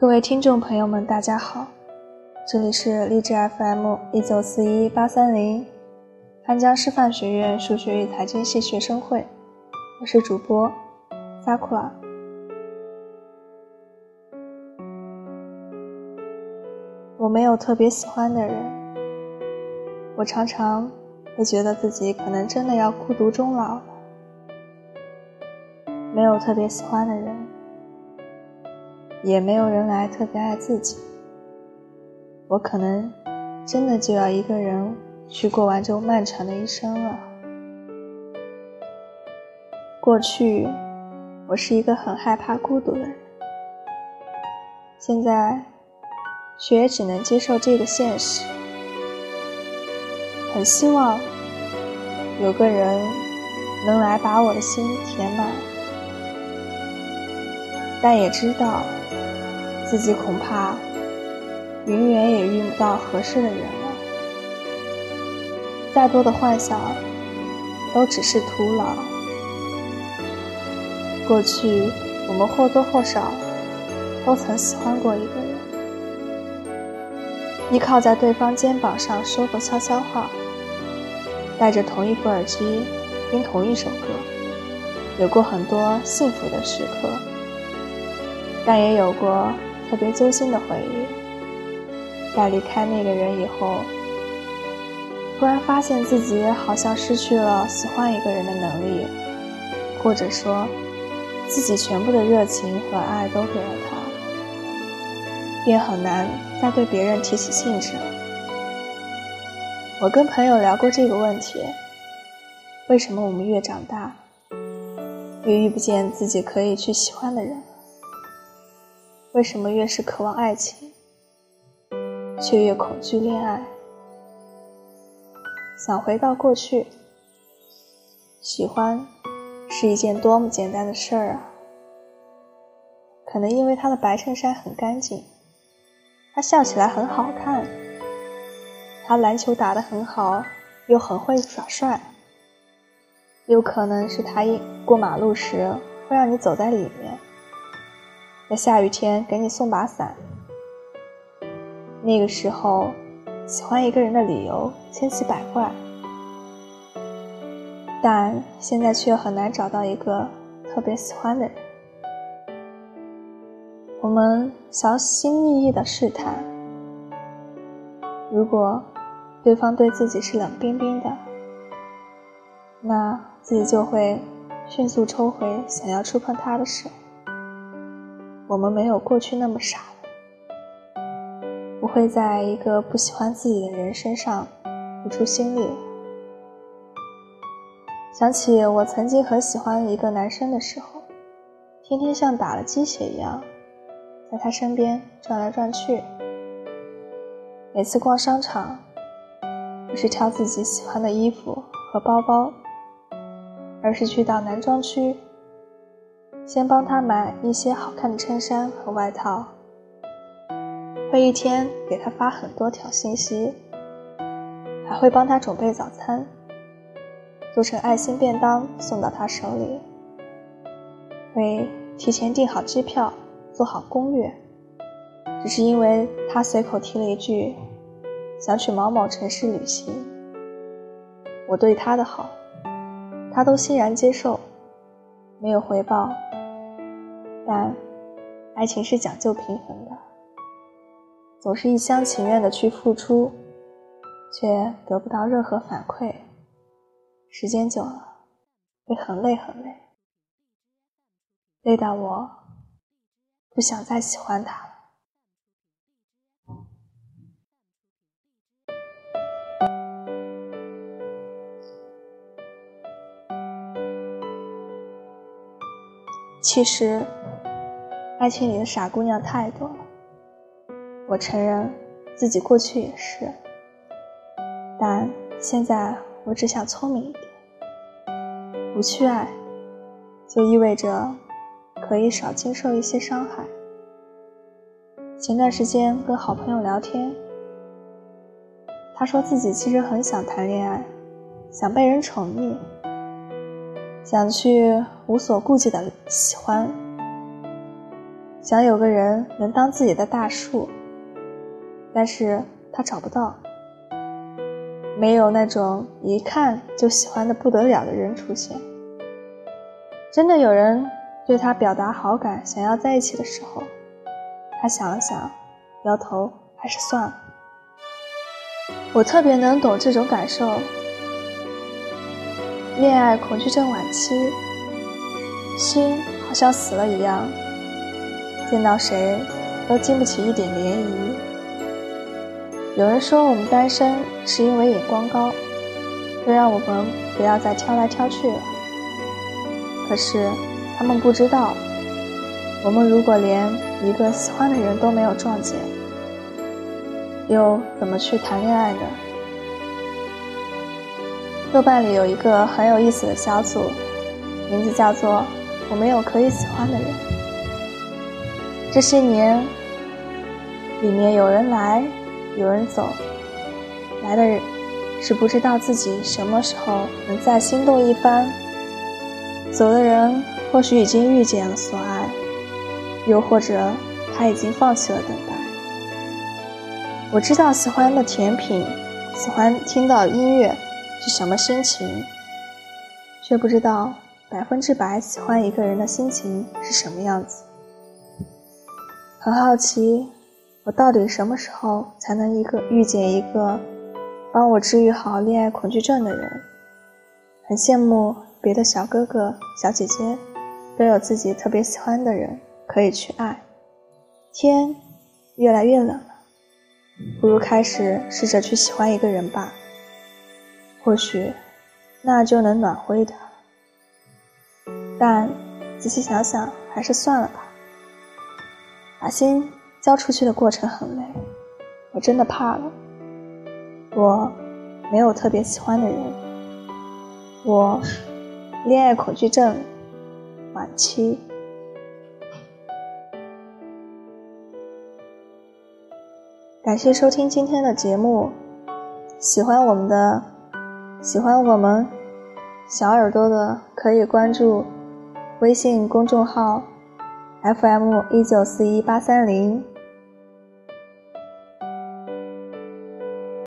各位听众朋友们，大家好，这里是励志 FM 一九四一八三零，汉江师范学院数学与财经系学生会，我是主播萨库拉。我没有特别喜欢的人，我常常会觉得自己可能真的要孤独终老了。没有特别喜欢的人，也没有人来特别爱自己，我可能真的就要一个人去过完这漫长的一生了。过去，我是一个很害怕孤独的人，现在。却也只能接受这个现实。很希望有个人能来把我的心填满，但也知道自己恐怕永远也遇不到合适的人了。再多的幻想都只是徒劳。过去我们或多或少都曾喜欢过一个人。依靠在对方肩膀上说过悄悄话，戴着同一副耳机听同一首歌，有过很多幸福的时刻，但也有过特别揪心的回忆。在离开那个人以后，突然发现自己好像失去了喜欢一个人的能力，或者说，自己全部的热情和爱都给了他。便很难再对别人提起兴致。我跟朋友聊过这个问题：为什么我们越长大，越遇不见自己可以去喜欢的人？为什么越是渴望爱情，却越恐惧恋爱？想回到过去，喜欢是一件多么简单的事儿啊！可能因为他的白衬衫很干净。他笑起来很好看，他篮球打得很好，又很会耍帅。有可能是他一过马路时会让你走在里面，在下雨天给你送把伞。那个时候，喜欢一个人的理由千奇百怪，但现在却很难找到一个特别喜欢的人。我们小心翼翼的试探，如果对方对自己是冷冰冰的，那自己就会迅速抽回想要触碰他的手。我们没有过去那么傻了，不会在一个不喜欢自己的人身上付出心力。想起我曾经很喜欢一个男生的时候，天天像打了鸡血一样。在他身边转来转去，每次逛商场，不是挑自己喜欢的衣服和包包，而是去到男装区，先帮他买一些好看的衬衫和外套，会一天给他发很多条信息，还会帮他准备早餐，做成爱心便当送到他手里，会提前订好机票。做好攻略，只是因为他随口提了一句想去某某城市旅行，我对他的好，他都欣然接受，没有回报。但爱情是讲究平衡的，总是一厢情愿的去付出，却得不到任何反馈，时间久了会很累很累，累到我。不想再喜欢他了。其实，爱情里的傻姑娘太多了。我承认自己过去也是，但现在我只想聪明一点。不去爱，就意味着。可以少经受一些伤害。前段时间跟好朋友聊天，他说自己其实很想谈恋爱，想被人宠溺，想去无所顾忌的喜欢，想有个人能当自己的大树，但是他找不到，没有那种一看就喜欢的不得了的人出现。真的有人对他表达好感，想要在一起的时候，他想了想，摇头，还是算了。我特别能懂这种感受，恋爱恐惧症晚期，心好像死了一样，见到谁都经不起一点涟漪。有人说我们单身是因为眼光高，就让我们不要再挑来挑去了。可是，他们不知道，我们如果连一个喜欢的人都没有撞见，又怎么去谈恋爱呢？豆瓣里有一个很有意思的小组，名字叫做“我没有可以喜欢的人”。这些年，里面有人来，有人走，来的人是不知道自己什么时候能再心动一番。走的人或许已经遇见了所爱，又或者他已经放弃了等待。我知道喜欢的甜品，喜欢听到音乐是什么心情，却不知道百分之百喜欢一个人的心情是什么样子。很好奇，我到底什么时候才能一个遇见一个帮我治愈好恋爱恐惧症的人？很羡慕。别的小哥哥、小姐姐都有自己特别喜欢的人可以去爱。天越来越冷了，不如开始试着去喜欢一个人吧，或许那就能暖和一点。但仔细想想，还是算了吧。把心交出去的过程很累，我真的怕了。我没有特别喜欢的人，我。恋爱恐惧症晚期。感谢收听今天的节目，喜欢我们的，喜欢我们小耳朵的可以关注微信公众号 FM 一九四一八三零。